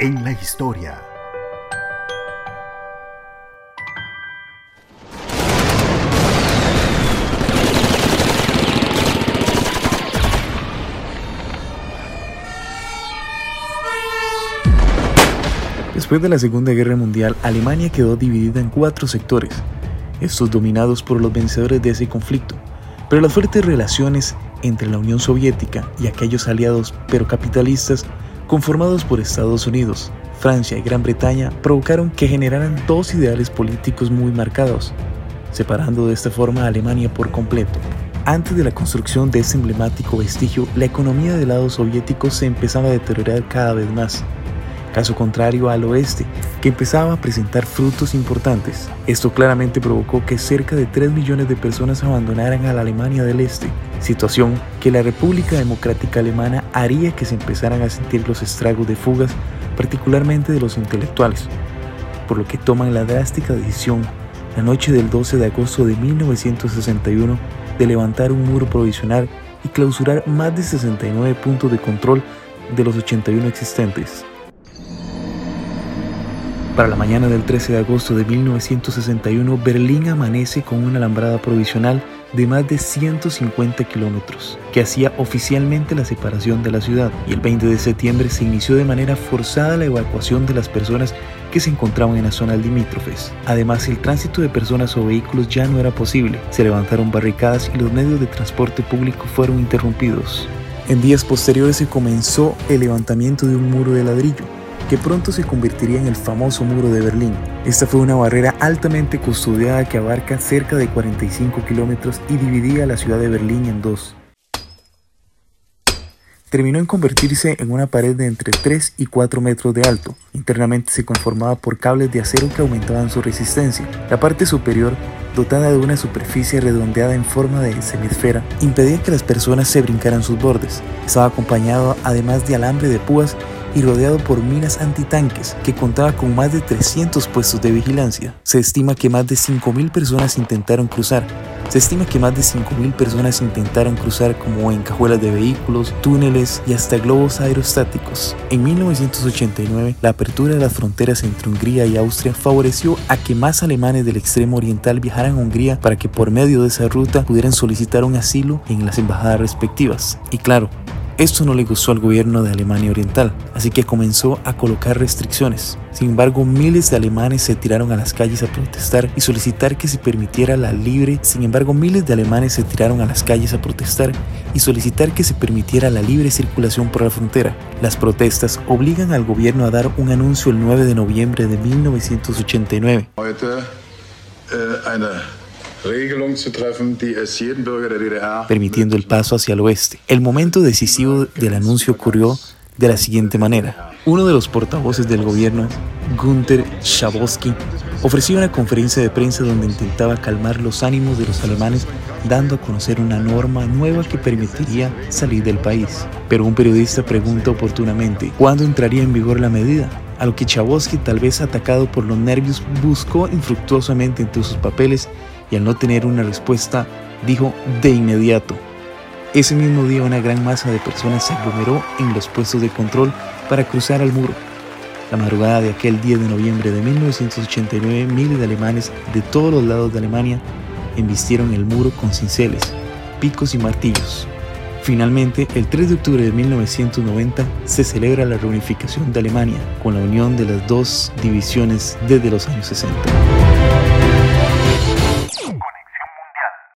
en la historia. Después de la Segunda Guerra Mundial, Alemania quedó dividida en cuatro sectores, estos dominados por los vencedores de ese conflicto, pero las fuertes relaciones entre la Unión Soviética y aquellos aliados pero capitalistas conformados por Estados Unidos, Francia y Gran Bretaña provocaron que generaran dos ideales políticos muy marcados, separando de esta forma a Alemania por completo. Antes de la construcción de este emblemático vestigio, la economía del lado soviético se empezaba a deteriorar cada vez más caso contrario al oeste, que empezaba a presentar frutos importantes. Esto claramente provocó que cerca de 3 millones de personas abandonaran a la Alemania del Este, situación que la República Democrática Alemana haría que se empezaran a sentir los estragos de fugas, particularmente de los intelectuales, por lo que toman la drástica decisión la noche del 12 de agosto de 1961 de levantar un muro provisional y clausurar más de 69 puntos de control de los 81 existentes. Para la mañana del 13 de agosto de 1961, Berlín amanece con una alambrada provisional de más de 150 kilómetros, que hacía oficialmente la separación de la ciudad, y el 20 de septiembre se inició de manera forzada la evacuación de las personas que se encontraban en las zonas limítrofes. Además, el tránsito de personas o vehículos ya no era posible, se levantaron barricadas y los medios de transporte público fueron interrumpidos. En días posteriores se comenzó el levantamiento de un muro de ladrillo, que pronto se convertiría en el famoso muro de Berlín. Esta fue una barrera altamente custodiada que abarca cerca de 45 kilómetros y dividía la ciudad de Berlín en dos. Terminó en convertirse en una pared de entre 3 y 4 metros de alto. Internamente se conformaba por cables de acero que aumentaban su resistencia. La parte superior, dotada de una superficie redondeada en forma de semisfera, impedía que las personas se brincaran sus bordes. Estaba acompañado además de alambre de púas y rodeado por minas antitanques que contaba con más de 300 puestos de vigilancia. Se estima que más de 5.000 personas intentaron cruzar. Se estima que más de 5.000 personas intentaron cruzar como en cajuelas de vehículos, túneles y hasta globos aerostáticos. En 1989, la apertura de las fronteras entre Hungría y Austria favoreció a que más alemanes del extremo oriental viajaran a Hungría para que por medio de esa ruta pudieran solicitar un asilo en las embajadas respectivas. Y claro, esto no le gustó al gobierno de Alemania Oriental, así que comenzó a colocar restricciones. Sin embargo, miles de alemanes se tiraron a las calles a protestar y solicitar que se permitiera la libre. Sin embargo, miles de alemanes se tiraron a las calles a protestar y solicitar que se permitiera la libre circulación por la frontera. Las protestas obligan al gobierno a dar un anuncio el 9 de noviembre de 1989 permitiendo el paso hacia el oeste. El momento decisivo del anuncio ocurrió de la siguiente manera. Uno de los portavoces del gobierno, Gunther Schabowski, ofreció una conferencia de prensa donde intentaba calmar los ánimos de los alemanes dando a conocer una norma nueva que permitiría salir del país. Pero un periodista pregunta oportunamente, ¿cuándo entraría en vigor la medida? A lo que Chabosky, tal vez atacado por los nervios, buscó infructuosamente entre sus papeles y al no tener una respuesta dijo de inmediato. Ese mismo día una gran masa de personas se aglomeró en los puestos de control para cruzar al muro. La madrugada de aquel 10 de noviembre de 1989, miles de alemanes de todos los lados de Alemania embistieron el muro con cinceles, picos y martillos. Finalmente, el 3 de octubre de 1990 se celebra la reunificación de Alemania con la unión de las dos divisiones desde los años 60.